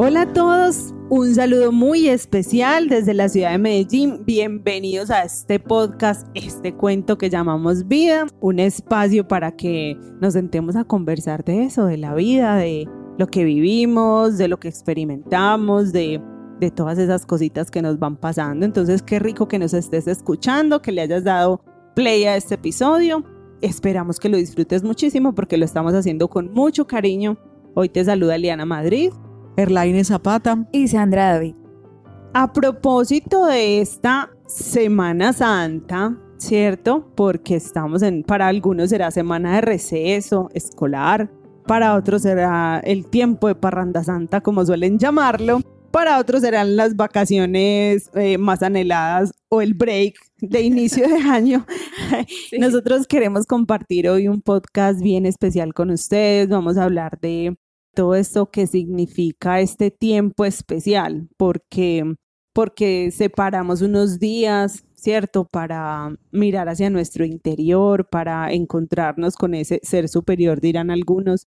Hola a todos, un saludo muy especial desde la ciudad de Medellín. Bienvenidos a este podcast, este cuento que llamamos vida, un espacio para que nos sentemos a conversar de eso, de la vida, de lo que vivimos, de lo que experimentamos, de, de todas esas cositas que nos van pasando. Entonces, qué rico que nos estés escuchando, que le hayas dado play a este episodio. Esperamos que lo disfrutes muchísimo porque lo estamos haciendo con mucho cariño. Hoy te saluda Eliana Madrid. Erlaine Zapata y Sandra David. A propósito de esta Semana Santa, ¿cierto? Porque estamos en, para algunos será semana de receso escolar, para otros será el tiempo de parranda santa, como suelen llamarlo, para otros serán las vacaciones eh, más anheladas o el break de inicio de año. Nosotros queremos compartir hoy un podcast bien especial con ustedes. Vamos a hablar de todo esto que significa este tiempo especial, porque, porque separamos unos días, ¿cierto? Para mirar hacia nuestro interior, para encontrarnos con ese ser superior, dirán algunos.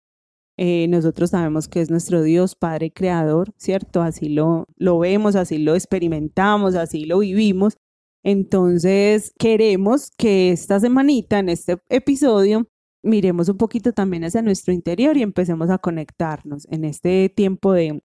Eh, nosotros sabemos que es nuestro Dios, Padre Creador, ¿cierto? Así lo, lo vemos, así lo experimentamos, así lo vivimos. Entonces, queremos que esta semanita, en este episodio, miremos un poquito también hacia nuestro interior y empecemos a conectarnos en este tiempo de,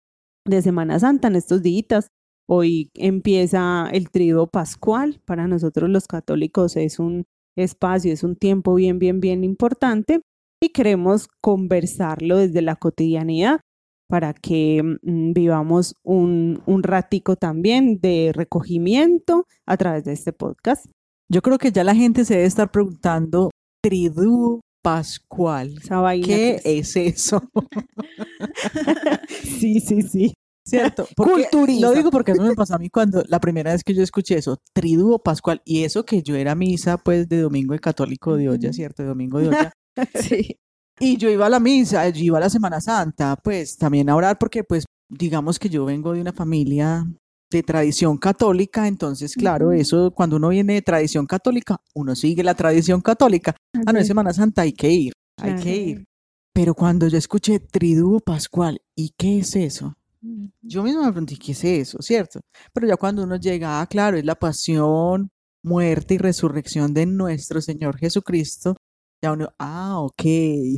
de Semana Santa, en estos días. Hoy empieza el triduo pascual. Para nosotros los católicos es un espacio, es un tiempo bien, bien, bien importante y queremos conversarlo desde la cotidianidad para que mm, vivamos un, un ratico también de recogimiento a través de este podcast. Yo creo que ya la gente se debe estar preguntando, triduo pascual. ¿Qué es, eso? sí, sí, sí. ¿Cierto? Lo digo porque eso me pasó a mí cuando la primera vez que yo escuché eso, triduo pascual, y eso que yo era misa pues de domingo de católico de olla, ¿cierto? De domingo de olla. sí. Y yo iba a la misa, yo iba a la Semana Santa, pues también a orar porque pues digamos que yo vengo de una familia de tradición católica, entonces, claro, eso cuando uno viene de tradición católica, uno sigue la tradición católica. Ah, no es Semana Santa, hay que ir, hay que ir. Pero cuando yo escuché Triduo Pascual, ¿y qué es eso? Yo mismo me pregunté, ¿qué es eso? ¿Cierto? Pero ya cuando uno llega, ah, claro, es la pasión, muerte y resurrección de nuestro Señor Jesucristo, ya uno, ah, ok,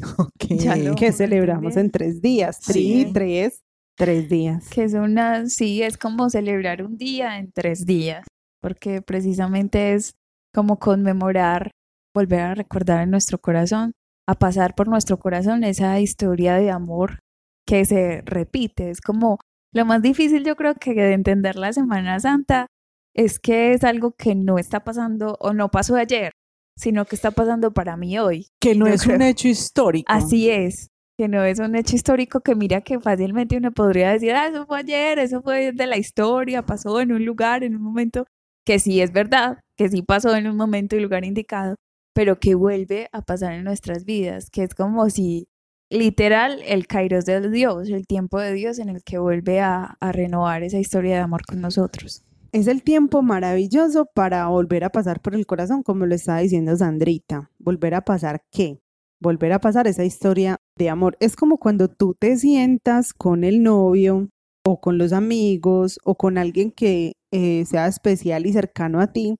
ok. que celebramos en tres días, sí. tres, Tres días. Que es una, sí, es como celebrar un día en tres días, porque precisamente es como conmemorar, volver a recordar en nuestro corazón, a pasar por nuestro corazón esa historia de amor que se repite. Es como lo más difícil yo creo que de entender la Semana Santa es que es algo que no está pasando o no pasó ayer, sino que está pasando para mí hoy. Que no es un hecho histórico. Así es que no es un hecho histórico que mira que fácilmente uno podría decir, ah, eso fue ayer, eso fue de la historia, pasó en un lugar, en un momento, que sí es verdad, que sí pasó en un momento y lugar indicado, pero que vuelve a pasar en nuestras vidas, que es como si literal el kairos de Dios, el tiempo de Dios en el que vuelve a, a renovar esa historia de amor con nosotros. Es el tiempo maravilloso para volver a pasar por el corazón, como lo estaba diciendo Sandrita. ¿Volver a pasar qué? volver a pasar esa historia de amor. Es como cuando tú te sientas con el novio o con los amigos o con alguien que eh, sea especial y cercano a ti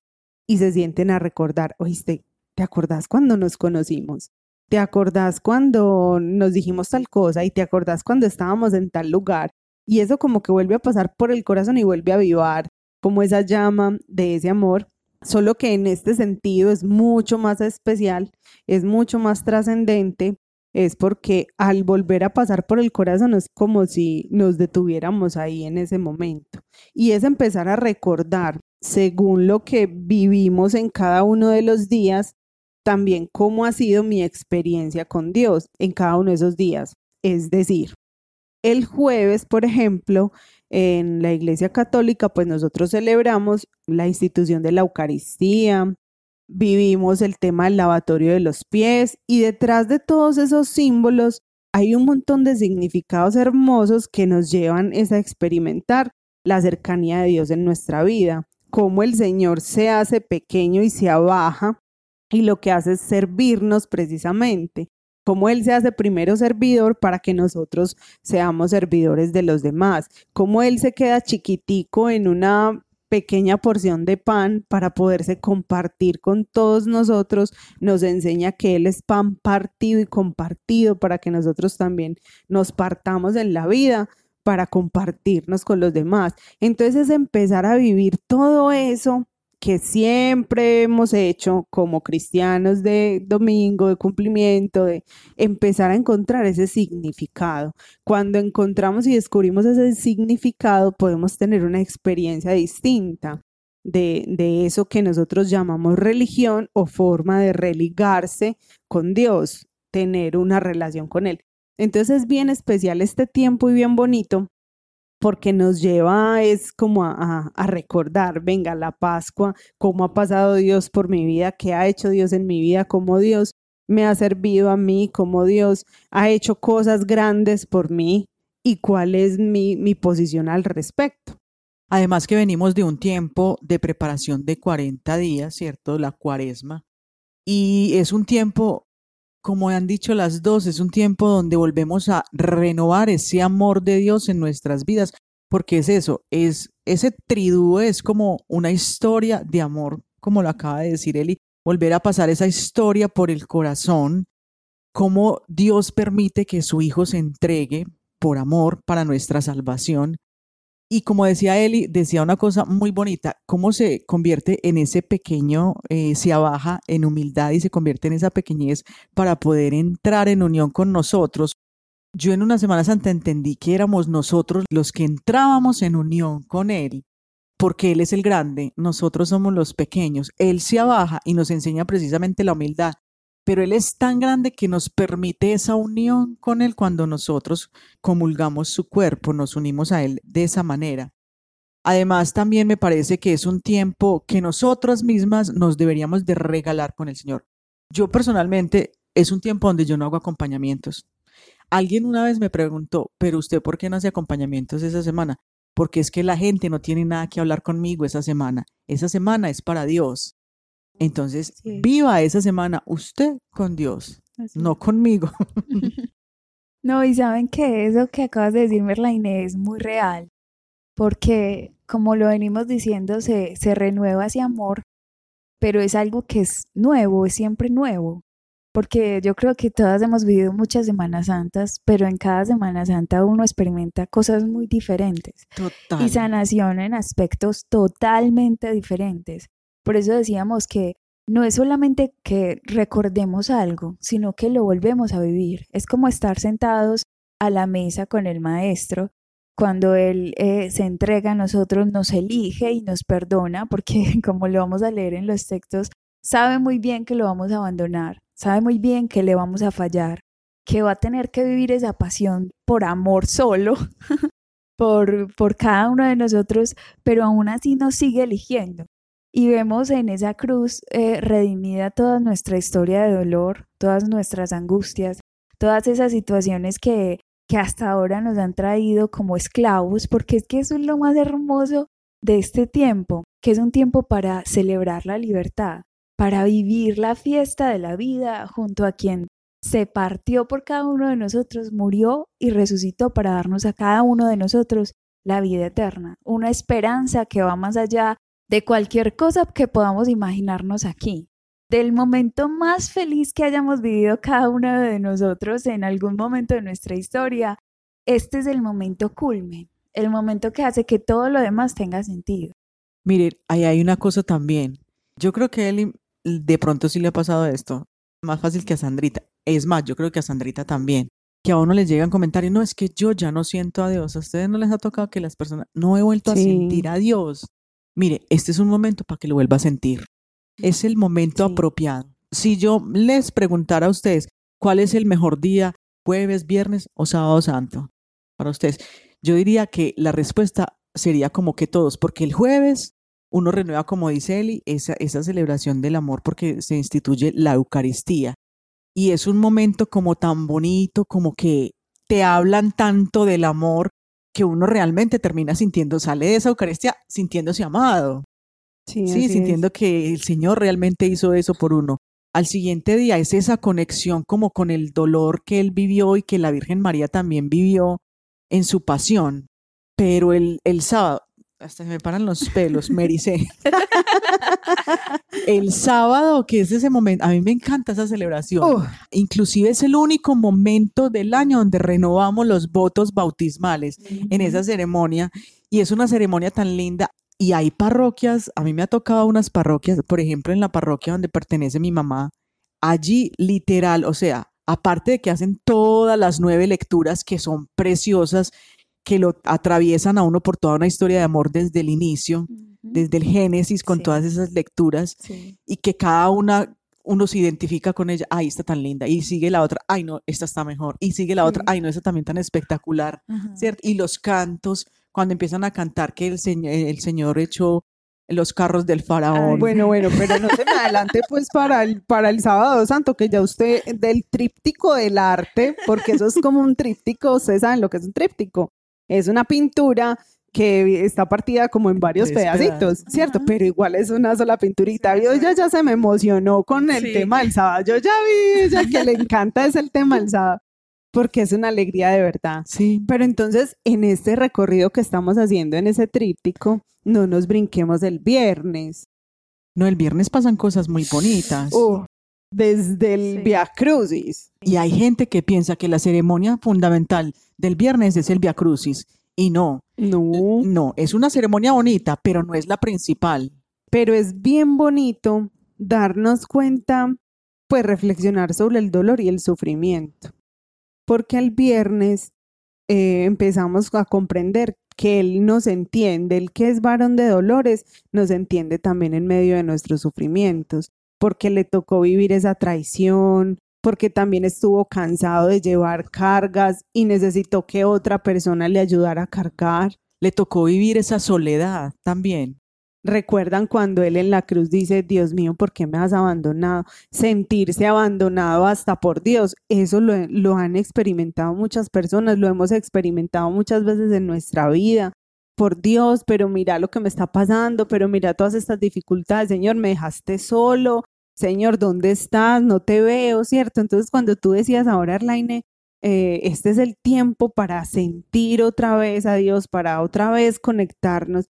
y se sienten a recordar, oíste, ¿te acordás cuando nos conocimos? ¿Te acordás cuando nos dijimos tal cosa y te acordás cuando estábamos en tal lugar? Y eso como que vuelve a pasar por el corazón y vuelve a avivar como esa llama de ese amor solo que en este sentido es mucho más especial, es mucho más trascendente, es porque al volver a pasar por el corazón es como si nos detuviéramos ahí en ese momento. Y es empezar a recordar, según lo que vivimos en cada uno de los días, también cómo ha sido mi experiencia con Dios en cada uno de esos días. Es decir, el jueves, por ejemplo, en la Iglesia Católica, pues nosotros celebramos la institución de la Eucaristía, vivimos el tema del lavatorio de los pies y detrás de todos esos símbolos hay un montón de significados hermosos que nos llevan a experimentar la cercanía de Dios en nuestra vida, cómo el Señor se hace pequeño y se abaja y lo que hace es servirnos precisamente. Cómo Él se hace primero servidor para que nosotros seamos servidores de los demás, cómo Él se queda chiquitico en una pequeña porción de pan para poderse compartir con todos nosotros, nos enseña que Él es pan partido y compartido para que nosotros también nos partamos en la vida para compartirnos con los demás. Entonces empezar a vivir todo eso que siempre hemos hecho como cristianos de domingo, de cumplimiento, de empezar a encontrar ese significado. Cuando encontramos y descubrimos ese significado, podemos tener una experiencia distinta de, de eso que nosotros llamamos religión o forma de religarse con Dios, tener una relación con Él. Entonces es bien especial este tiempo y bien bonito porque nos lleva es como a, recordar, venga, la Pascua, cómo ha pasado Dios por mi vida, qué ha hecho Dios en mi vida, cómo Dios me ha servido a mí, cómo Dios ha hecho cosas grandes por mí y cuál es mi, mi posición al respecto. Además que venimos de un tiempo de preparación de 40 días, ¿cierto? La cuaresma. Y es un tiempo como han dicho las dos, es un tiempo donde volvemos a renovar ese amor de Dios en nuestras vidas, porque es eso, es ese tridúo es como una historia de amor, como lo acaba de decir Eli, volver a pasar esa historia por el corazón, cómo Dios permite que su hijo se entregue por amor para nuestra salvación y como decía Eli, decía una cosa muy bonita, cómo se convierte en ese pequeño, eh, se abaja en humildad y se convierte en esa pequeñez para poder entrar en unión con nosotros. Yo en una Semana Santa entendí que éramos nosotros los que entrábamos en unión con Él, porque Él es el grande, nosotros somos los pequeños. Él se abaja y nos enseña precisamente la humildad pero Él es tan grande que nos permite esa unión con Él cuando nosotros comulgamos su cuerpo, nos unimos a Él de esa manera. Además, también me parece que es un tiempo que nosotras mismas nos deberíamos de regalar con el Señor. Yo personalmente es un tiempo donde yo no hago acompañamientos. Alguien una vez me preguntó, pero usted por qué no hace acompañamientos esa semana? Porque es que la gente no tiene nada que hablar conmigo esa semana. Esa semana es para Dios. Entonces, viva esa semana usted con Dios, no conmigo. no, y saben que eso que acabas de decir, Merlaine, es muy real, porque como lo venimos diciendo, se, se renueva ese amor, pero es algo que es nuevo, es siempre nuevo. Porque yo creo que todas hemos vivido muchas Semanas Santas, pero en cada Semana Santa uno experimenta cosas muy diferentes. Y sanación en aspectos totalmente diferentes. Por eso decíamos que no es solamente que recordemos algo, sino que lo volvemos a vivir. Es como estar sentados a la mesa con el maestro. Cuando Él eh, se entrega a nosotros, nos elige y nos perdona, porque como lo vamos a leer en los textos, sabe muy bien que lo vamos a abandonar, sabe muy bien que le vamos a fallar, que va a tener que vivir esa pasión por amor solo, por, por cada uno de nosotros, pero aún así nos sigue eligiendo y vemos en esa cruz eh, redimida toda nuestra historia de dolor, todas nuestras angustias, todas esas situaciones que, que hasta ahora nos han traído como esclavos, porque es que eso es lo más hermoso de este tiempo, que es un tiempo para celebrar la libertad, para vivir la fiesta de la vida junto a quien se partió por cada uno de nosotros, murió y resucitó para darnos a cada uno de nosotros la vida eterna, una esperanza que va más allá de cualquier cosa que podamos imaginarnos aquí, del momento más feliz que hayamos vivido cada uno de nosotros en algún momento de nuestra historia, este es el momento culmen, el momento que hace que todo lo demás tenga sentido. Mire, ahí hay una cosa también. Yo creo que él de pronto sí le ha pasado esto, más fácil que a Sandrita. Es más, yo creo que a Sandrita también. Que a uno les llegan comentarios, no, es que yo ya no siento a Dios. A ustedes no les ha tocado que las personas, no he vuelto a sentir a Dios. Mire, este es un momento para que lo vuelva a sentir. Es el momento apropiado. Si yo les preguntara a ustedes cuál es el mejor día, jueves, viernes o sábado santo, para ustedes, yo diría que la respuesta sería como que todos, porque el jueves uno renueva, como dice Eli, esa, esa celebración del amor porque se instituye la Eucaristía. Y es un momento como tan bonito, como que te hablan tanto del amor que uno realmente termina sintiendo, sale de esa Eucaristía sintiéndose amado. Sí, sintiendo que el Señor realmente hizo eso por uno. al siguiente día es esa conexión como con el dolor que él vivió y que la Virgen María también vivió en su pasión. Pero el, el sábado, hasta se me paran los pelos, Mericé. el sábado, que es ese momento, a mí me encanta esa celebración. Inclusive es el único momento del año donde renovamos los votos bautismales en esa ceremonia. Y es una ceremonia tan linda. Y hay parroquias, a mí me ha tocado unas parroquias, por ejemplo, en la parroquia donde pertenece mi mamá, allí literal, o sea, aparte de que hacen todas las nueve lecturas que son preciosas, que lo atraviesan a uno por toda una historia de amor desde el inicio, desde el Génesis, con todas esas lecturas, y que cada una uno se identifica con ella, ay, está tan linda, y sigue la otra, ay, no, esta está mejor, y sigue la otra, ay, no, esta también tan espectacular, ¿cierto? Y los cantos, cuando empiezan a cantar que el, el Señor echó los carros del faraón. bueno, bueno, pero no se me adelante pues para el, para el sábado santo, que ya usted del tríptico del arte, porque eso es como un tríptico, ustedes saben lo que es un tríptico, es una pintura que está partida como en varios pedacitos, ¿cierto? Pero igual es una sola pinturita. Yo ya, ya se me emocionó con el tema del sábado. Yo ya vi, ya que le encanta es el tema del sábado porque es una alegría de verdad. Sí. Pero entonces, en este recorrido que estamos haciendo en ese tríptico, no nos brinquemos el viernes. No, el viernes pasan cosas muy bonitas. desde el Via Crucis. Y hay gente que piensa que la ceremonia fundamental del viernes es el Via Crucis. Y no. No. No, es una ceremonia bonita, pero no es la principal. Pero es bien bonito darnos cuenta, pues reflexionar sobre el dolor y el sufrimiento porque el viernes eh, empezamos a comprender que Él nos entiende, el que es varón de dolores, nos entiende también en medio de nuestros sufrimientos, porque le tocó vivir esa traición, porque también estuvo cansado de llevar cargas y necesitó que otra persona le ayudara a cargar. Le tocó vivir esa soledad también. Recuerdan cuando él en la cruz dice, Dios mío, ¿por qué me has abandonado? Sentirse abandonado hasta por Dios, eso lo, han experimentado muchas personas, lo hemos experimentado muchas veces en nuestra vida. Por Dios, pero mira lo que me está pasando, pero mira todas estas dificultades, Señor, me dejaste solo, Señor, ¿dónde estás? No te veo, ¿cierto? Entonces cuando tú decías ahora, Arlaine, eh, este es el tiempo para sentir otra vez a Dios, para otra vez conectarnos.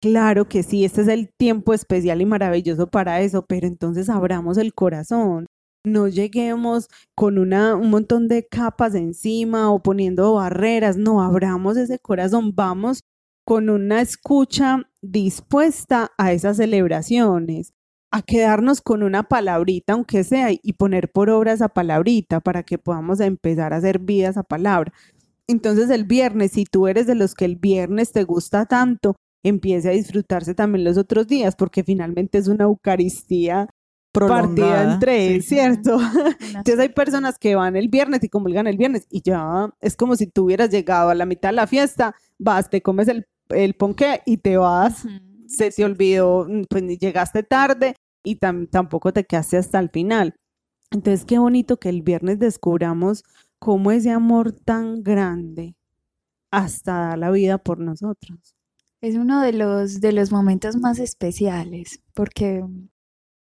Claro que sí, este es el tiempo especial y maravilloso para eso, pero entonces abramos el corazón. No lleguemos con una, un montón de capas encima o poniendo barreras, no, abramos ese corazón, vamos con una escucha dispuesta a esas celebraciones, a quedarnos con una palabrita, aunque sea, y poner por obra esa palabrita para que podamos empezar a hacer vida esa palabra. Entonces el viernes, si tú eres de los que el viernes te gusta tanto, empiece a disfrutarse también los otros días, porque finalmente es una Eucaristía partida en tres, ¿cierto? Entonces hay personas que van el viernes y comulgan el viernes y ya es como si tú hubieras llegado a la mitad de la fiesta, vas, te comes el, el ponqué y te vas, se te olvidó, pues llegaste tarde y tampoco te quedaste hasta el final. Entonces qué bonito que el viernes descubramos cómo ese amor tan grande hasta da la vida por nosotros. Es uno de los, de los momentos más especiales, porque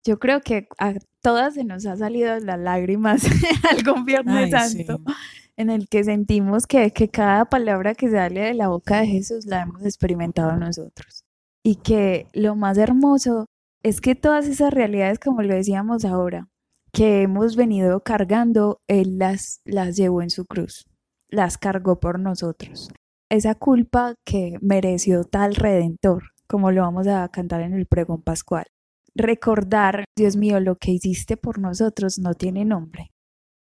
yo creo que a todas se nos ha salido las lágrimas algún Viernes Santo, en el que sentimos que, que cada palabra que sale de la boca de Jesús la hemos experimentado nosotros. Y que lo más hermoso es que todas esas realidades, como lo decíamos ahora, que hemos venido cargando, Él las, las llevó en su cruz, las cargó por nosotros esa culpa que mereció tal redentor, como lo vamos a cantar en el pregón pascual. Recordar, Dios mío, lo que hiciste por nosotros no tiene nombre.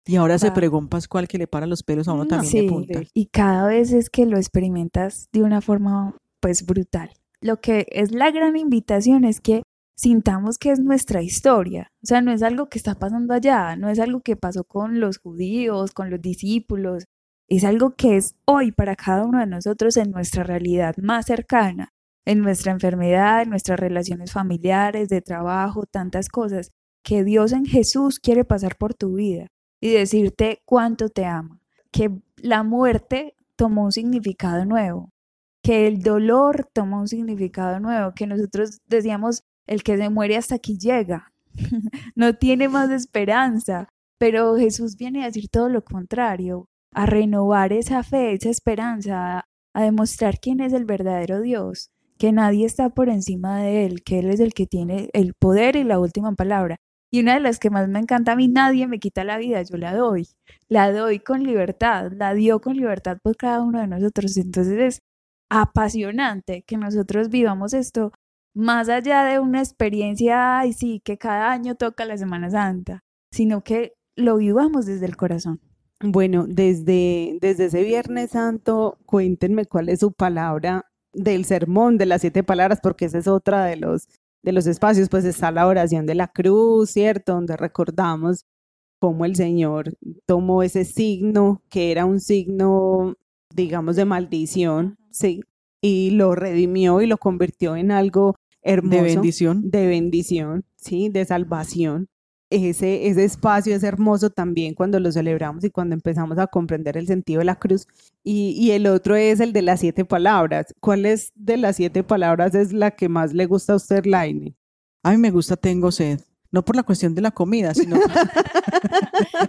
Y ahora ese pregón pascual que le para los pelos a uno también de punta. Y cada vez es que lo experimentas de una forma pues brutal. Lo que es la gran invitación es que sintamos que es nuestra historia. O sea, no es algo que está pasando allá, no es algo que pasó con los judíos, con los discípulos, es algo que es hoy para cada uno de nosotros en nuestra realidad más cercana, en nuestra enfermedad, en nuestras relaciones familiares, de trabajo, tantas cosas, que Dios en Jesús quiere pasar por tu vida y decirte cuánto te ama, que la muerte tomó un significado nuevo, que el dolor toma un significado nuevo, que nosotros decíamos, el que se muere hasta aquí llega, no tiene más esperanza. Pero Jesús viene a decir todo lo contrario, a renovar esa fe, esa esperanza, a demostrar quién es el verdadero Dios, que nadie está por encima de Él, que Él es el que tiene el poder y la última palabra. Y una de las que más me encanta a mí, nadie me quita la vida, yo la doy. La doy con libertad, la dio con libertad por cada uno de nosotros. Entonces es apasionante que nosotros vivamos esto más allá de una experiencia, ay sí, que cada año toca la Semana Santa, sino que lo vivamos desde el corazón. Bueno, desde, desde ese Viernes Santo, cuéntenme cuál es su palabra del sermón de las siete palabras, porque esa es otra de los, de los espacios, pues está la oración de la cruz, ¿cierto? Donde recordamos cómo el Señor tomó ese signo, que era un signo, digamos, de maldición, sí, y lo redimió y lo convirtió en algo hermoso. De bendición. De bendición, sí, de salvación ese, ese espacio es hermoso también cuando lo celebramos y cuando empezamos a comprender el sentido de la cruz. Y, y, el otro es el de las siete palabras. ¿Cuál es de las siete palabras es la que más le gusta a usted, Laine? A mí me gusta tengo sed. No por la cuestión de la comida, sino...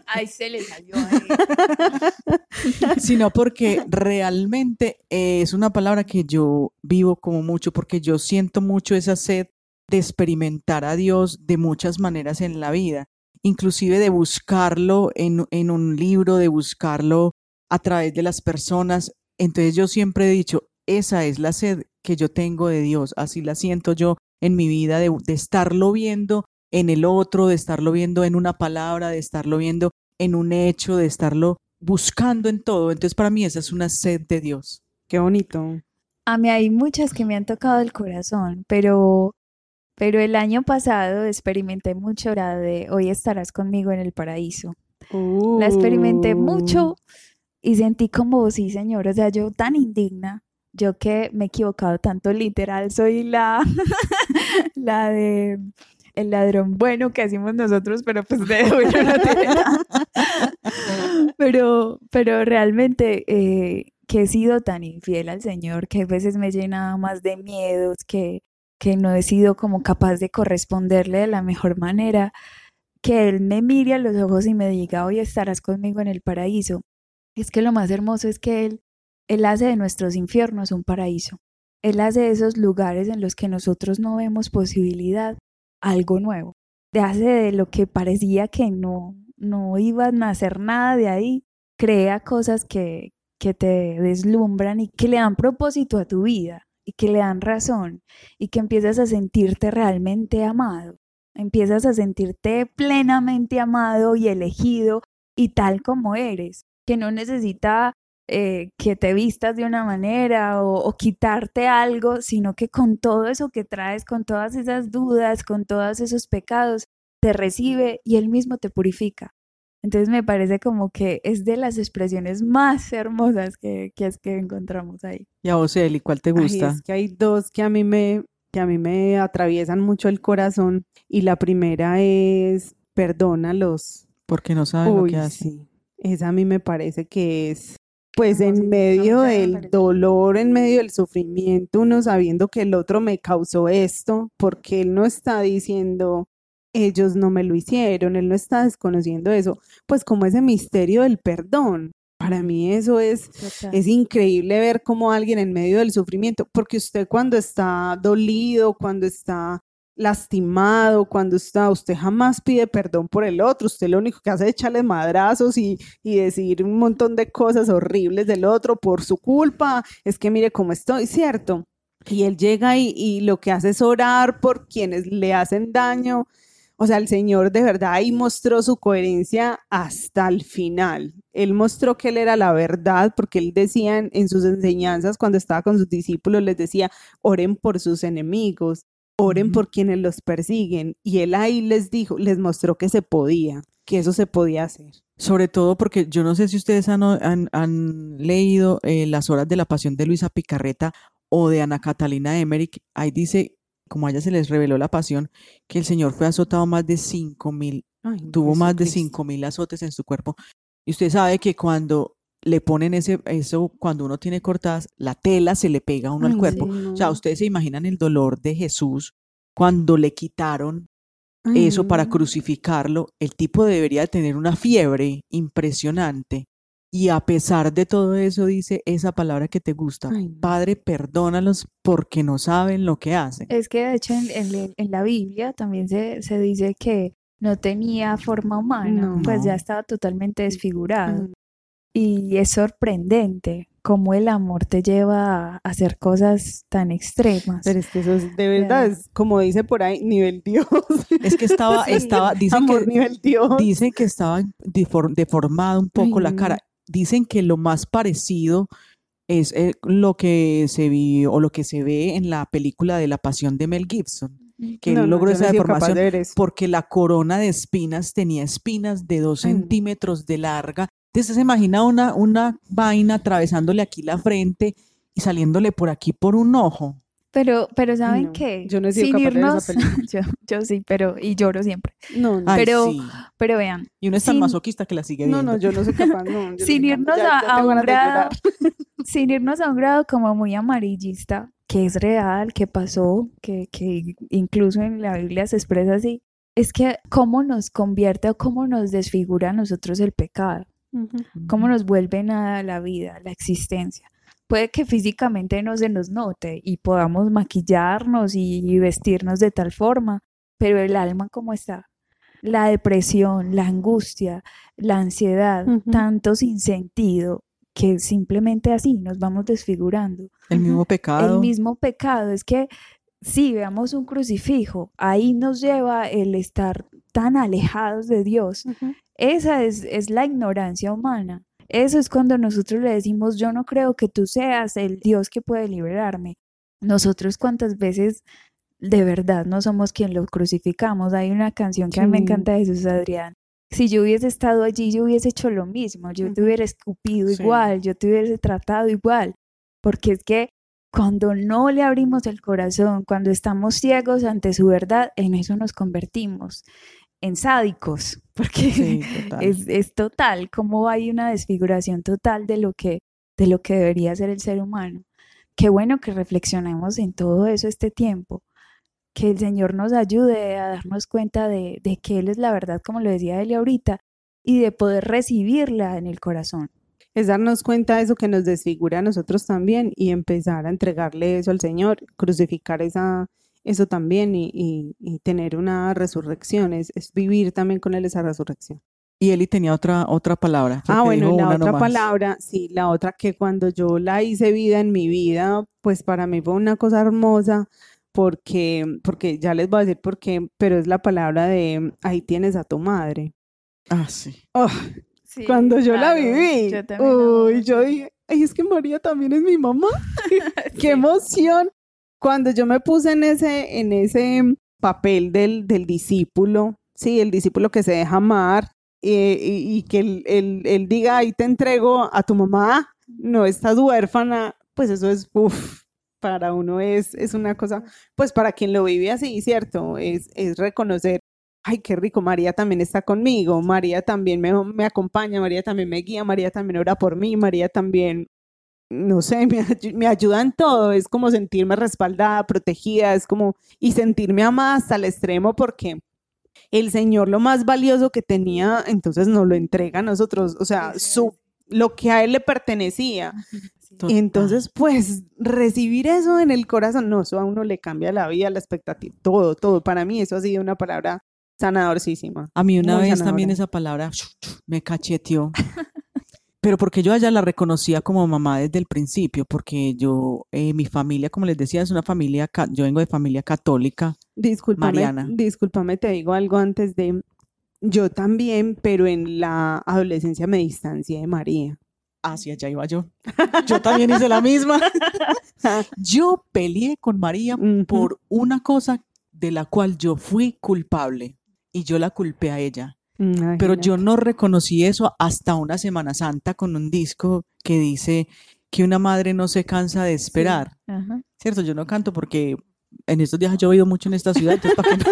Ay, se le salió sino porque realmente es una palabra que yo vivo como mucho, porque yo siento mucho esa sed de experimentar a Dios de muchas maneras en la vida, inclusive de buscarlo en, en un libro, de buscarlo a través de las personas. Entonces yo siempre he dicho, esa es la sed que yo tengo de Dios, así la siento yo en mi vida, de, de, estarlo viendo en el otro, de estarlo viendo en una palabra, de estarlo viendo en un hecho, de estarlo buscando en todo. Entonces para mí esa es una sed de Dios. Qué bonito. A mí hay muchas que me han tocado el corazón, pero pero el año pasado experimenté mucho la de hoy estarás conmigo en el paraíso. La experimenté mucho uh. y sentí como, sí, señor, o sea, yo tan indigna, yo que me he equivocado tanto, literal, soy la, la de el ladrón bueno que hacemos nosotros, pero pues de bueno no tiene pero, pero realmente eh, que he sido tan infiel al Señor, que a veces me llena más de miedos, que, que no he sido como capaz de corresponderle de la mejor manera, que Él me mire a los ojos y me diga, hoy estarás conmigo en el paraíso. Es que lo más hermoso es que Él, Él hace de nuestros infiernos un paraíso. Él hace de esos lugares en los que nosotros no vemos posibilidad algo nuevo. Te hace de lo que parecía que no, no iban a hacer nada de ahí, crea cosas que, que te deslumbran y que le dan propósito a tu vida y que le dan razón y que empiezas a sentirte realmente amado, empiezas a sentirte plenamente amado y elegido y tal como eres, que no necesita eh, que te vistas de una manera o, o, quitarte algo, sino que con todo eso que traes, con todas esas dudas, con todos esos pecados, te recibe y él mismo te purifica. Entonces me parece como que es de las expresiones más hermosas que, que es que encontramos ahí. Y a vos, Eli, ¿cuál te gusta? es que hay dos que a mí me que a mí me atraviesan mucho el corazón y la primera es perdónalos. Porque no saben lo que hacen. Sí. Esa a mí me parece que es pues en medio del dolor, en medio del sufrimiento, uno sabiendo que el otro me causó esto, porque él no está diciendo, ellos no me lo hicieron, él no está desconociendo eso, pues como ese misterio del perdón. Para mí eso es, es increíble ver cómo alguien en medio del sufrimiento, porque usted cuando está dolido, cuando está lastimado, cuando está, usted jamás pide perdón por el otro, usted lo único que hace es echarle madrazos y, y decir un montón de cosas horribles del otro por su culpa, es que mire cómo estoy, ¿cierto? Y él llega y, y lo que hace es orar por quienes le hacen daño, o sea, el Señor de verdad ahí mostró su coherencia hasta el final. Él mostró que Él era la verdad, porque Él decía en, sus enseñanzas, cuando estaba con sus discípulos, les decía, oren por sus enemigos, oren por quienes los persiguen. Y Él ahí les dijo, les mostró que se podía, que eso se podía hacer. Sobre todo porque yo no sé si ustedes han, leído eh, Las horas de la pasión de Luisa Picarreta o de Ana Catalina Emmerich. Ahí dice como a ella se les reveló la pasión, que el Señor fue azotado más de cinco mil, tuvo más de cinco mil azotes en su cuerpo. Y usted sabe que cuando le ponen ese, eso, cuando uno tiene cortadas, la tela se le pega a uno al cuerpo. O sea, ustedes se imaginan el dolor de Jesús cuando le quitaron eso para crucificarlo, el tipo debería tener una fiebre impresionante. Y a pesar de todo eso, dice esa palabra que te gusta, Padre, perdónalos porque no saben lo que hacen. Es que de hecho en, la Biblia también se, se, dice que no tenía forma humana, pues ya estaba totalmente desfigurado. Y es sorprendente cómo el amor te lleva a hacer cosas tan extremas. Pero es que eso es, de verdad, es como dice por ahí, nivel Dios. Es que estaba, estaba, dicen que, nivel Dios. Dicen que estaba deformado un poco la cara. Dicen que lo más parecido es eh, lo que se vio o lo que se ve en la película de La Pasión de Mel Gibson que él logró esa deformación porque la corona de espinas tenía espinas de dos centímetros de larga entonces se imagina una, una vaina atravesándole aquí la frente y saliéndole por aquí por un ojo. Pero, pero ¿saben qué? Yo no he sido capaz de esa yo, yo, sí, pero, y lloro siempre. No, no. pero, pero vean. Y uno es tan masoquista que la sigue viendo. No, no, yo no soy capaz, no. sin irnos a, un grado, sin irnos a un grado como muy amarillista, que es real, que pasó, que, que incluso en la Biblia se expresa así, es que cómo nos convierte o cómo nos desfigura a nosotros el pecado cómo nos vuelven a la vida, la existencia. Puede que físicamente no se nos note y podamos maquillarnos y vestirnos de tal forma, pero el alma cómo está. La depresión, la angustia, la ansiedad, tanto sin sentido, que simplemente así nos vamos desfigurando. El mismo pecado. El mismo pecado. Es que si veamos un crucifijo, ahí nos lleva el estar tan alejados de Dios, esa es, la ignorancia humana. Eso es cuando nosotros le decimos, yo no creo que tú seas el Dios que puede liberarme. Nosotros cuántas veces de verdad no somos quien lo crucificamos. Hay una canción que a mí me encanta de Jesús Adrián. Si yo hubiese estado allí, yo hubiese hecho lo mismo. Yo te hubiera escupido igual, yo te hubiese tratado igual. Porque es que cuando no le abrimos el corazón, cuando estamos ciegos ante su verdad, en eso nos convertimos en sádicos, porque Es, es, total, como hay una desfiguración total de lo, que, de lo que debería ser el ser humano. Qué bueno que reflexionemos en todo eso este tiempo, que el Señor nos ayude a darnos cuenta de, de que Él es la verdad, como lo decía Él ahorita, y de poder recibirla en el corazón. Es darnos cuenta de eso que nos desfigura a nosotros también y empezar a entregarle eso al Señor, crucificar esa, eso también y, tener una resurrección, es, vivir también con él esa resurrección. Y Eli tenía otra, otra palabra. Ah, bueno, la otra palabra, sí, la otra que cuando yo la hice vida en mi vida, pues para mí fue una cosa hermosa, porque, porque ya les voy a decir por qué, pero es la palabra de ahí tienes a tu madre. Ah, sí. Oh, cuando yo la viví, yo uy, yo dije, ay, es que María también es mi mamá. Qué emoción cuando yo me puse en ese, en ese papel del, del discípulo, sí, el discípulo que se deja amar eh, y, que él, diga, ahí te entrego a tu mamá, no estás huérfana, pues eso es, uff, para uno es, es una cosa, pues para quien lo vive así, ¿cierto? Es, es reconocer, ay, qué rico, María también está conmigo, María también me, me acompaña, María también me guía, María también ora por mí, María también no sé, me, me ayuda en todo, es como sentirme respaldada, protegida, es como, y sentirme amada hasta el extremo porque el Señor lo más valioso que tenía, entonces nos lo entrega a nosotros, o sea, su, lo que a Él le pertenecía. Entonces, pues, recibir eso en el corazón, no, eso a uno le cambia la vida, la expectativa, todo, todo. Para mí eso ha sido una palabra sanadorcísima. A mí una vez también esa palabra me cacheteó. pero porque yo allá la reconocía como mamá desde el principio, porque yo, eh, mi familia, como les decía, es una familia, yo vengo de familia católica. Discúlpame, Mariana. discúlpame, te digo algo antes de, yo también, pero en la adolescencia me distancié de María. Hacia allá iba yo. Yo también hice la misma. Yo peleé con María por una cosa de la cual yo fui culpable y yo la culpé a ella. Pero yo no reconocí eso hasta una Semana Santa con un disco que dice que una madre no se cansa de esperar. ¿Cierto? Yo no canto porque en estos días yo he mucho en esta ciudad, entonces para que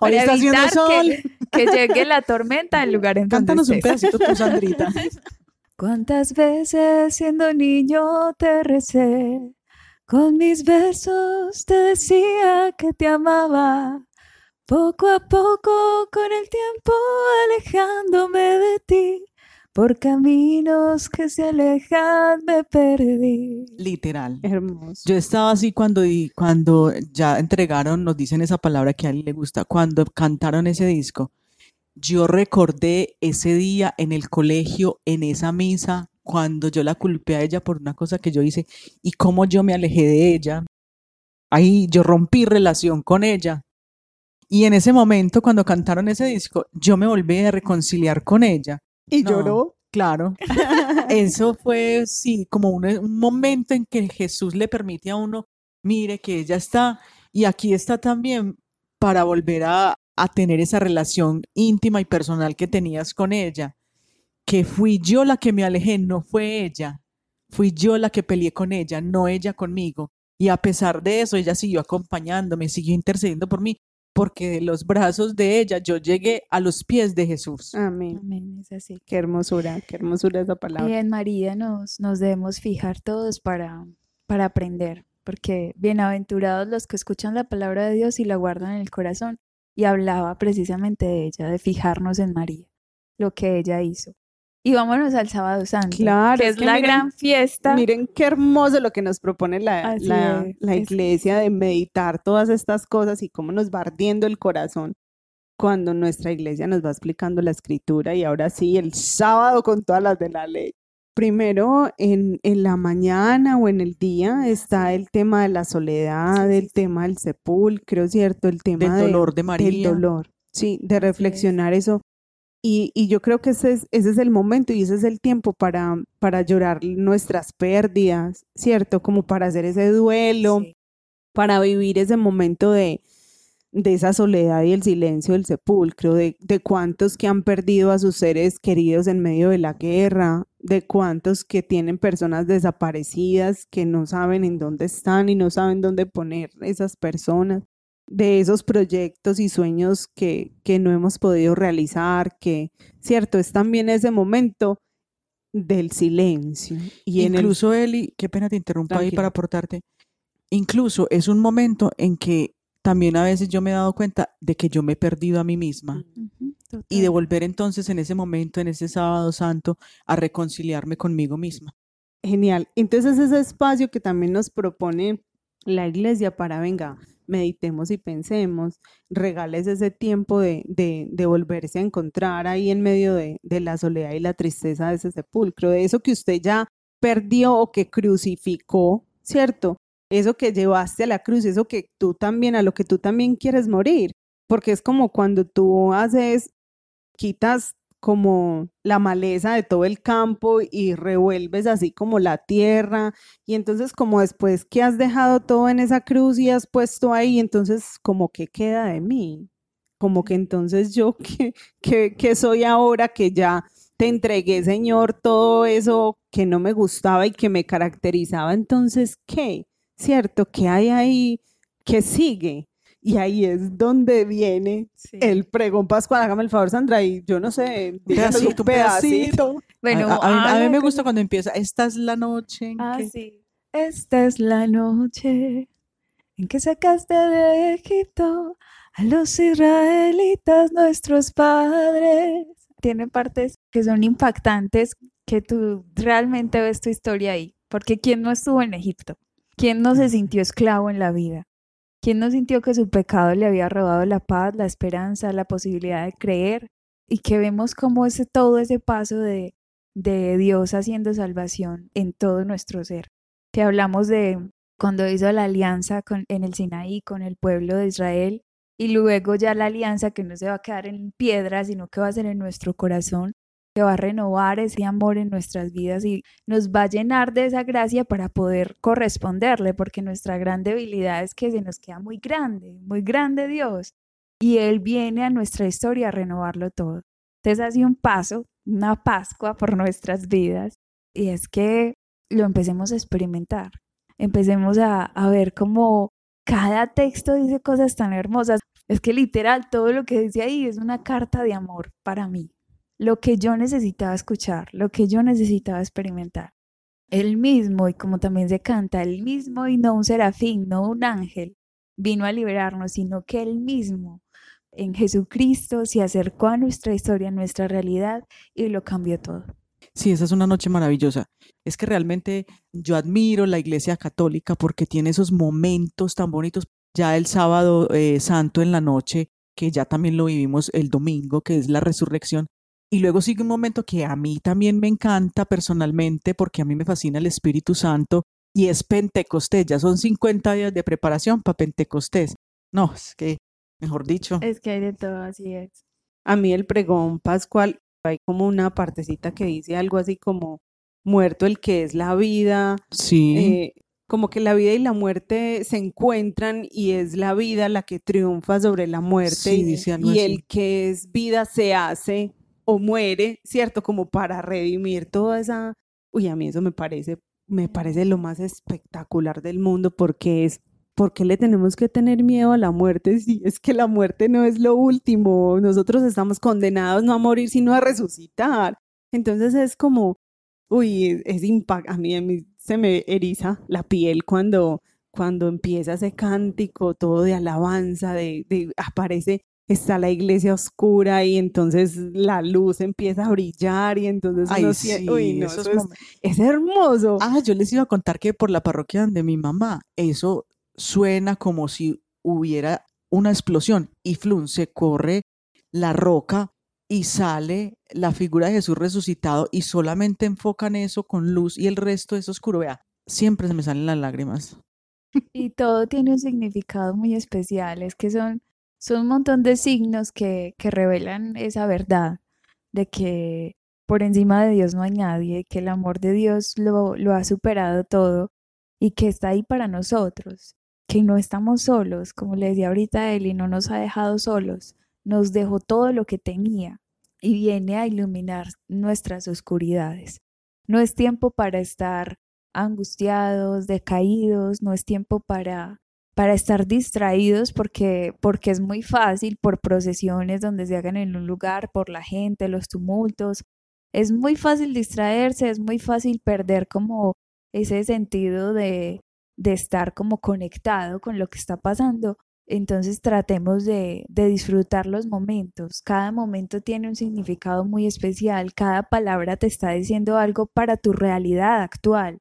Hoy está haciendo sol. Que, llegue la tormenta al lugar en Cántanos un pedacito tú, Sandrita. ¿Cuántas veces siendo niño te recé? Con mis versos te decía que te amaba Poco a poco, con el tiempo, alejándome de ti. Por caminos que se alejan me perdí. Literal. Hermoso. Yo estaba así cuando, cuando ya entregaron, nos dicen esa palabra que a él le gusta, cuando cantaron ese disco. Yo recordé ese día en el colegio, en esa misa, cuando yo la culpé a ella por una cosa que yo hice y cómo yo me alejé de ella. Ahí yo rompí relación con ella. Y en ese momento, cuando cantaron ese disco, yo me volví a reconciliar con ella. ¿Y lloró? Claro. Eso fue, sí, como un, momento en que Jesús le permite a uno, mire que ella está y aquí está también para volver a, a tener esa relación íntima y personal que tenías con ella. Que fui yo la que me alejé, no fue ella. Fui yo la que peleé con ella, no ella conmigo. Y a pesar de eso, ella siguió acompañándome, siguió intercediendo por mí porque de los brazos de ella yo llegué a los pies de Jesús. Amén. Amén, es así. Qué hermosura, qué hermosura esa palabra. Y en María nos, nos debemos fijar todos para, para aprender, porque bienaventurados los que escuchan la palabra de Dios y la guardan en el corazón. Y hablaba precisamente de ella, de fijarnos en María, lo que ella hizo. Y vámonos al sábado santo, claro, que es, la gran fiesta. Miren qué hermoso lo que nos propone la, la, iglesia de meditar todas estas cosas y cómo nos va ardiendo el corazón cuando nuestra iglesia nos va explicando la escritura y ahora sí, el sábado con todas las de la ley. Primero, en, en la mañana o en el día está el tema de la soledad, el tema del sepulcro, ¿cierto? El tema del dolor de María. Del dolor, sí, de reflexionar eso y, y, yo creo que ese es, ese es el momento y ese es el tiempo para, para llorar nuestras pérdidas, ¿cierto? Como para hacer ese duelo, para vivir ese momento de, de esa soledad y el silencio del sepulcro, de, de cuántos que han perdido a sus seres queridos en medio de la guerra, de cuántos que tienen personas desaparecidas que no saben en dónde están y no saben dónde poner esas personas de esos proyectos y sueños que, que no hemos podido realizar, que, cierto, es también ese momento del silencio. Y incluso, Eli, qué pena te interrumpo ahí para aportarte, incluso es un momento en que también a veces yo me he dado cuenta de que yo me he perdido a mí misma y de volver entonces en ese momento, en ese sábado santo, a reconciliarme conmigo misma. Genial. Entonces ese espacio que también nos propone la iglesia para, venga, meditemos y pensemos, regales ese tiempo de, de, volverse a encontrar ahí en medio de, de, la soledad y la tristeza de ese sepulcro, de eso que usted ya perdió o que crucificó, ¿cierto? Eso que llevaste a la cruz, eso que tú también, a lo que tú también quieres morir, porque es como cuando tú haces, quitas como la maleza de todo el campo y revuelves así como la tierra y entonces como después que has dejado todo en esa cruz y has puesto ahí, entonces como que queda de mí, como que entonces yo que, que, soy ahora que ya te entregué, Señor, todo eso que no me gustaba y que me caracterizaba, entonces, ¿qué? ¿Cierto? ¿Qué hay ahí? ¿Qué sigue? Y ahí es donde viene el pregón pascual. Hágame el favor, Sandra, y yo no sé, pedacito, un pedacito. Bueno, a, mí me gusta cuando empieza, esta es la noche en ah, sí. Esta es la noche en que sacaste de Egipto a los israelitas, nuestros padres. Tiene partes que son impactantes, que tú realmente ves tu historia ahí. Porque ¿quién no estuvo en Egipto? ¿Quién no se sintió esclavo en la vida? ¿Quién no sintió que su pecado le había robado la paz, la esperanza, la posibilidad de creer? Y que vemos como ese, todo ese paso de, de Dios haciendo salvación en todo nuestro ser. Que hablamos de cuando hizo la alianza con, en el Sinaí con el pueblo de Israel y luego ya la alianza que no se va a quedar en piedra, sino que va a ser en nuestro corazón va a renovar ese amor en nuestras vidas y nos va a llenar de esa gracia para poder corresponderle, porque nuestra gran debilidad es que se nos queda muy grande, muy grande Dios, y Él viene a nuestra historia a renovarlo todo. Entonces hace un paso, una Pascua por nuestras vidas, y es que lo empecemos a experimentar, empecemos a, a ver cómo cada texto dice cosas tan hermosas. Es que literal todo lo que dice ahí es una carta de amor para mí lo que yo necesitaba escuchar, lo que yo necesitaba experimentar. Él mismo, y como también se canta, él mismo y no un serafín, no un ángel, vino a liberarnos, sino que él mismo en Jesucristo, se acercó a nuestra historia, a nuestra realidad y lo cambió todo. Sí, esa es una noche maravillosa. Es que realmente yo admiro la Iglesia Católica porque tiene esos momentos tan bonitos. Ya el sábado eh, santo en la noche, que ya también lo vivimos el domingo, que es la resurrección. Y luego sigue un momento que a mí también me encanta personalmente porque a mí me fascina el Espíritu Santo y es Pentecostés. Ya son 50 días de preparación para Pentecostés. No, es que, mejor dicho. Es que hay de todo, así es. A mí el pregón pascual hay como una partecita que dice algo así como muerto el que es la vida. Sí. Eh, como que la vida y la muerte se encuentran y es la vida la que triunfa sobre la muerte sí, dice algo y así. el que es vida se hace o muere, ¿cierto? Como para redimir toda esa... Uy, a mí eso me parece, me parece lo más espectacular del mundo porque es ¿por qué le tenemos que tener miedo a la muerte si es que la muerte no es lo último? Nosotros estamos condenados no a morir, sino a resucitar. Entonces es como, uy, es impact, a mí, se me eriza la piel cuando, cuando empieza ese cántico todo de alabanza, de aparece está la iglesia oscura y entonces la luz empieza a brillar y entonces Ay, uno sí, siente- uy, no, esos eso es, es hermoso. Ah, yo les iba a contar que por la parroquia de mi mamá, eso suena como si hubiera una explosión y flun, se corre la roca y sale la figura de Jesús resucitado y solamente enfocan eso con luz y el resto es oscuro. Vea, siempre se me salen las lágrimas. Y todo tiene un significado muy especial, es que son, son un montón de signos que, que revelan esa verdad de que por encima de Dios no hay nadie, que el amor de Dios lo, lo ha superado todo y que está ahí para nosotros, que no estamos solos, como le decía ahorita Eli, no nos ha dejado solos, nos dejó todo lo que tenía y viene a iluminar nuestras oscuridades. No es tiempo para estar angustiados, decaídos, no es tiempo para, para estar distraídos porque, porque es muy fácil por procesiones donde se hagan en un lugar, por la gente, los tumultos. Es muy fácil distraerse, es muy fácil perder como ese sentido de, de estar como conectado con lo que está pasando. Entonces tratemos de, de disfrutar los momentos. Cada momento tiene un significado muy especial. Cada palabra te está diciendo algo para tu realidad actual.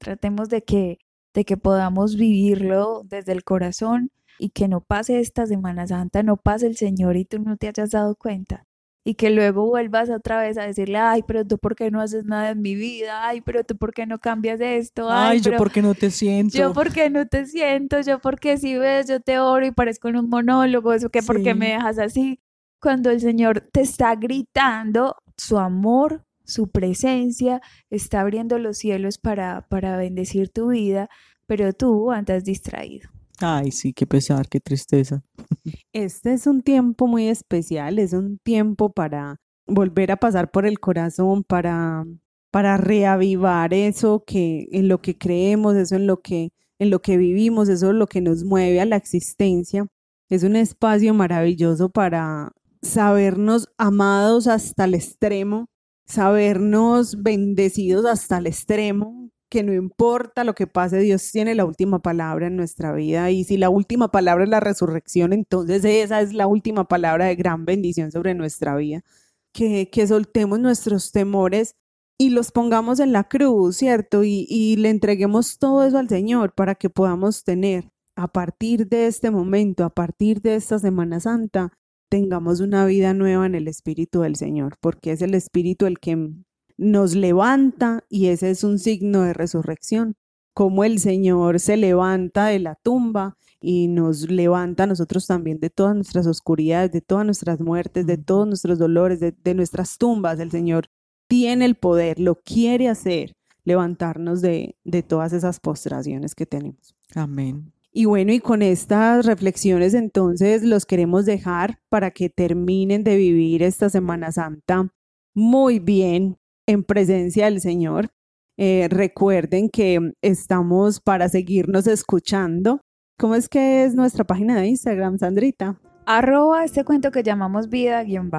Tratemos de que, de que podamos vivirlo desde el corazón y que no pase esta Semana Santa, no pase el Señor y tú no te hayas dado cuenta. Y que luego vuelvas otra vez a decirle, ay, pero tú por qué no haces nada en mi vida, ay, pero tú por qué no cambias esto, Ay, ay, yo pero porque no te siento. yo por qué no te siento, yo porque si ves, yo te oro y parezco en un monólogo, eso que por qué me Sí. dejas así. Cuando el Señor te está gritando su amor, su presencia, está abriendo los cielos para, para bendecir tu vida, pero tú andas distraído. Ay, sí, qué pesar, qué tristeza. Este es un tiempo muy especial, es un tiempo para volver a pasar por el corazón, para, para reavivar eso que en lo que creemos, eso en lo que, en lo que vivimos, eso es lo que nos mueve a la existencia. Es un espacio maravilloso para sabernos amados hasta el extremo, sabernos bendecidos hasta el extremo, que no importa lo que pase, Dios tiene la última palabra en nuestra vida y si la última palabra es la resurrección, entonces esa es la última palabra de gran bendición sobre nuestra vida. Que, que soltemos nuestros temores y los pongamos en la cruz, ¿cierto? Y, y le entreguemos todo eso al Señor para que podamos tener a partir de este momento, a partir de esta Semana Santa, tengamos una vida nueva en el Espíritu del Señor, porque es el Espíritu el que nos levanta y ese es un signo de resurrección, como el Señor se levanta de la tumba y nos levanta a nosotros también de todas nuestras oscuridades, de todas nuestras muertes, de todos nuestros dolores, de, de nuestras tumbas. El Señor tiene el poder, lo quiere hacer, levantarnos de, de todas esas postraciones que tenemos. Amén. Y bueno, y con estas reflexiones entonces los queremos dejar para que terminen de vivir esta Semana Santa muy bien en presencia del Señor. Eh, recuerden que estamos para seguirnos escuchando. ¿Cómo es que es nuestra página de Instagram, Sandrita? Arroba este cuento que llamamos vida guion.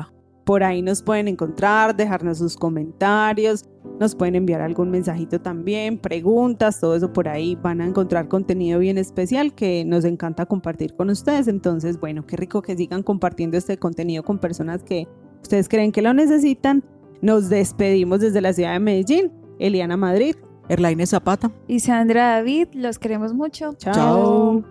Por ahí nos pueden encontrar, dejarnos sus comentarios, nos pueden enviar algún mensajito también, preguntas, todo eso por ahí. Van a encontrar contenido bien especial que nos encanta compartir con ustedes. Entonces, bueno, qué rico que sigan compartiendo este contenido con personas que ustedes creen que lo necesitan. Nos despedimos desde la ciudad de Medellín. Eliana Madrid. Erlaine Zapata. Y Sandra David, los queremos mucho. Chao.